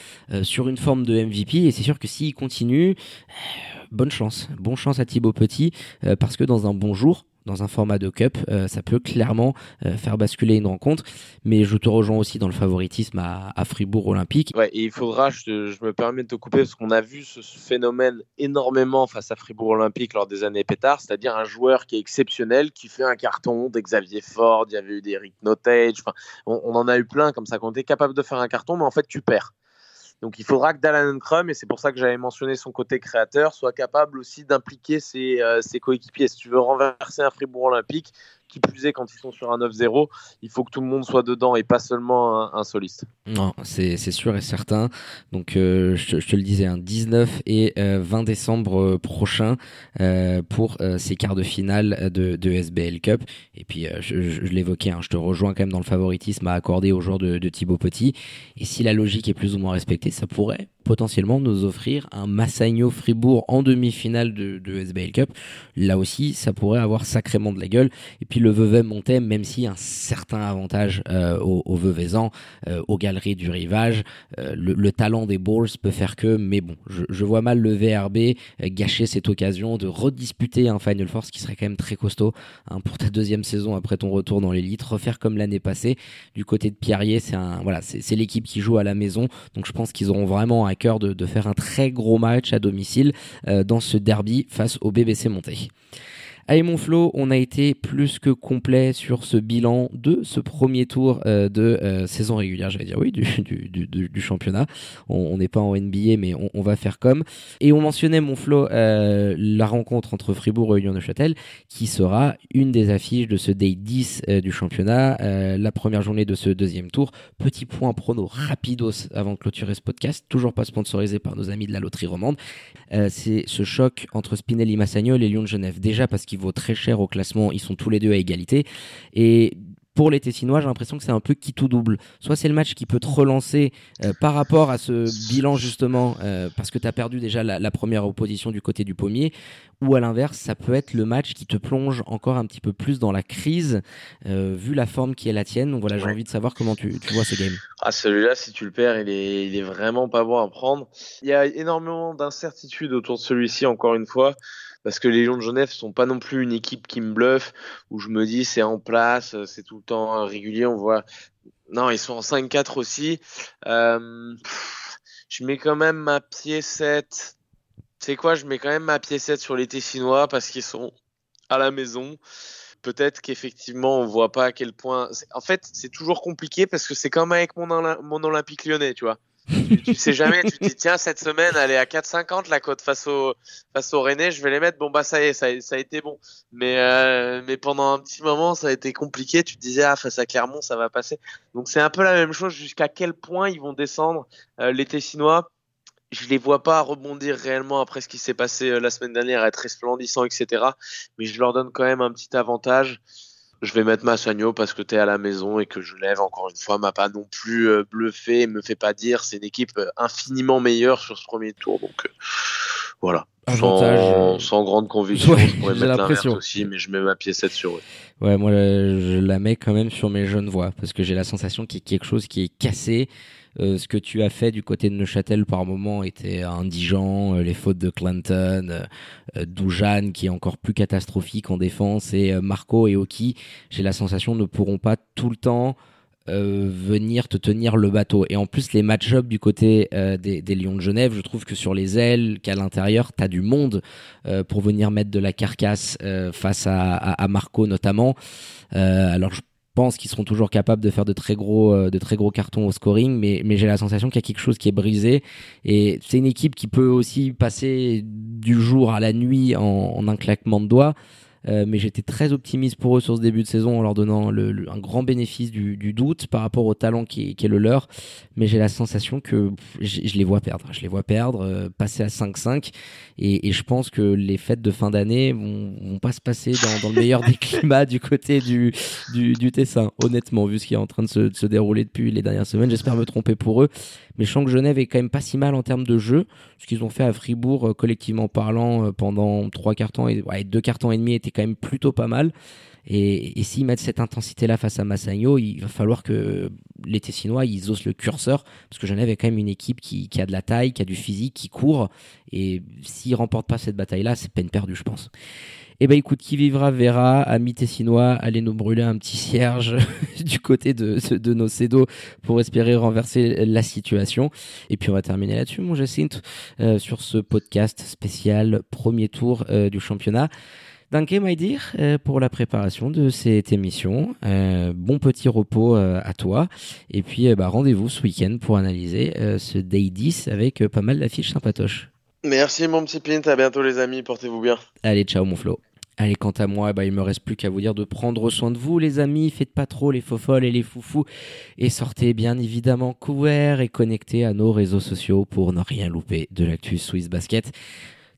sur une forme de MVP. Et c'est sûr que s'il continue, bonne chance. Bonne chance à Thibaut Petit parce que dans un bon jour, dans un format de cup, euh, ça peut clairement euh, faire basculer une rencontre. Mais je te rejoins aussi dans le favoritisme à, Fribourg Olympique. Ouais, et il faudra, je, me permets de te couper, parce qu'on a vu ce phénomène énormément face à Fribourg Olympique lors des années pétard, c'est-à-dire un joueur qui est exceptionnel, qui fait un carton, d'Xavier Ford, il y avait eu des Rick Notage, on, on, en a eu plein comme ça, qu'on était capable de faire un carton, mais en fait tu perds. Donc il faudra que Dallin Crum, et c'est pour ça que j'avais mentionné son côté créateur, soit capable aussi d'impliquer ses, euh, ses, coéquipiers. Si tu veux renverser un Fribourg Olympique, qui plus est quand ils sont sur un 9-0, il faut que tout le monde soit dedans et pas seulement un, soliste. Non, c'est sûr et certain. Donc euh, je, te le disais, un 19 et euh, 20 décembre euh, prochain euh, pour euh, ces quarts de finale de, SBL Cup. Et puis je, l'évoquais, hein, je te rejoins quand même dans le favoritisme à accorder au joueur de, de Thibaut Petit. Et si la logique est plus ou moins respectée, ça pourrait potentiellement nous offrir un Massagno Fribourg en demi-finale de, de, SBL Cup. Là aussi, ça pourrait avoir sacrément de la gueule. Et puis le Vevey montait, même si un certain avantage euh, au, au Veuvezan, euh, aux galeries du rivage, euh, le, le, talent des Bulls peut faire que, mais bon, je, vois mal le VRB euh, gâcher cette occasion de redisputer un Final Force qui serait quand même très costaud hein, pour ta deuxième saison après ton retour dans l'élite, refaire comme l'année passée. Du côté de Pierrier, c'est voilà, c'est l'équipe qui joue à la maison, donc je pense qu'ils auront vraiment à de, de, faire un très gros match à domicile euh, dans ce derby face au BBC Monté. Allez mon Flo, on a été plus que complet sur ce bilan de ce premier tour euh, de euh, saison régulière, j'allais dire oui, du, championnat. On n'est pas en NBA, mais on, va faire comme. Et on mentionnait mon Flo euh, la rencontre entre Fribourg et Union de Châtel, qui sera une des affiches de ce day 10 euh, du championnat, la première journée de ce deuxième tour. Petit point prono rapidos avant de clôturer ce podcast, toujours pas sponsorisé par nos amis de la loterie romande. C'est ce choc entre Spinelli Massagno et Lions de Genève. Déjà parce qu'il vaut très cher au classement. Ils sont tous les deux à égalité. Et pour les Tessinois, j'ai l'impression que c'est un peu qui tout double. Soit c'est le match qui peut te relancer euh, par rapport à ce bilan justement, euh, parce que tu as perdu déjà la, la, première opposition du côté du pommier, ou à l'inverse, ça peut être le match qui te plonge encore un petit peu plus dans la crise, euh, vu la forme qui est la tienne. Donc voilà, j'ai envie de savoir comment tu, tu vois ce game. Ah, celui-là, si tu le perds, il est, il est vraiment pas bon à prendre. Il y a énormément d'incertitudes autour de celui-ci, encore une fois parce que les Lions de Genève sont pas non plus une équipe qui me bluffe, où je me dis c'est en place, c'est tout le temps régulier, on voit. Non, ils sont en 5-4 aussi. Euh, je mets quand même ma pied 7. Tu sais quoi, je mets quand même ma pied 7 sur les Tessinois parce qu'ils sont à la maison. Peut-être qu'effectivement, on voit pas à quel point. En fait, c'est toujours compliqué parce que c'est comme avec mon Olympique lyonnais, tu vois tu, sais jamais, tu te dis tiens cette semaine elle est à 4,50 la cote face au face au René, je vais les mettre. Bon bah ça y est, ça, a été bon. Mais euh, mais pendant un petit moment ça a été compliqué. Tu te disais ah face à Clermont ça va passer. Donc c'est un peu la même chose. Jusqu'à quel point ils vont descendre euh, les Tessinois? Je les vois pas rebondir réellement après ce qui s'est passé euh, la semaine dernière, être resplendissant, etc. Mais je leur donne quand même un petit avantage je vais mettre Massagno parce que tu es à la maison et que je lève encore une fois m'a pas non plus euh, bluffé et me fait pas dire c'est une équipe euh, infiniment meilleure sur ce premier tour donc euh, voilà. Sans, sans, grande conviction ouais, je pourrais mettre l'inverse aussi mais je mets ma pièce sur eux. Ouais moi je la mets quand même sur mes jeunes voix parce que j'ai la sensation qu'il y a quelque chose qui est cassé. Euh, ce que tu as fait du côté de Neuchâtel par moment était indigent, euh, les fautes de Clinton, euh, Doujan qui est encore plus catastrophique en défense et Marco et Oki, j'ai la sensation ne pourront pas tout le temps venir te tenir le bateau. Et en plus, les match-up du côté des, des, Lions de Genève, je trouve que sur les ailes, qu'à l'intérieur, tu as du monde pour venir mettre de la carcasse face à, à, à, Marco notamment. alors, je pense qu'ils seront toujours capables de faire de très gros, euh, de très gros cartons au scoring, mais, mais j'ai la sensation qu'il y a quelque chose qui est brisé. Et c'est une équipe qui peut aussi passer du jour à la nuit en, en un claquement de doigts. Euh, mais j'étais très optimiste pour eux sur ce début de saison en leur donnant le, un grand bénéfice du, du, doute par rapport au talent qui, qui est le leur. Mais j'ai la sensation que je les vois perdre. Je les vois perdre, euh, passer à 5-5. Et, et, je pense que les fêtes de fin d'année vont, vont pas se passer dans, dans le meilleur des climats du côté du, du, du, Tessin, honnêtement, vu ce qui est en train de se, de se dérouler depuis les dernières semaines. J'espère me tromper pour eux. Mais je sens que Genève est quand même pas si mal en termes de jeu. Ce qu'ils ont fait à Fribourg, euh, collectivement parlant, pendant trois cartons et ouais, deux cartons et demi était quand même plutôt pas mal. Et, et s'ils mettent cette intensité-là face à Massagno, il va falloir que les Tessinois, ils osent le curseur, parce que Genève est quand même une équipe qui, qui, a de la taille, qui a du physique, qui court, et s'ils remportent pas cette bataille-là, c'est peine perdue, je pense. Eh ben écoute, qui vivra verra, amis tessinois, allez nous brûler un petit cierge du côté de, de nos cédos pour espérer renverser la situation. Et puis on va terminer là-dessus, mon Jacinthe, euh, sur ce podcast spécial premier tour euh, du championnat. Danke, my dear, euh, pour la préparation de cette émission. Euh, bon petit repos euh, à toi. Et puis, bah, rendez-vous ce week-end pour analyser ce Day 10 avec pas mal d'affiches sympatoches. Merci, mon petit Pint. À bientôt, les amis. Portez-vous bien. Allez, ciao, mon Flo. Allez, quant à moi, bah, il me reste plus qu'à vous dire de prendre soin de vous, les amis. Faites pas trop les faux et les foufous. Et sortez bien évidemment couverts et connectés à nos réseaux sociaux pour ne rien louper de l'actu Swiss Basket.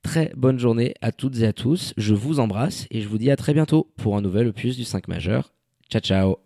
Très bonne journée à toutes et à tous. Je vous embrasse et je vous dis à très bientôt pour un nouvel opus du 5 majeur. Ciao ciao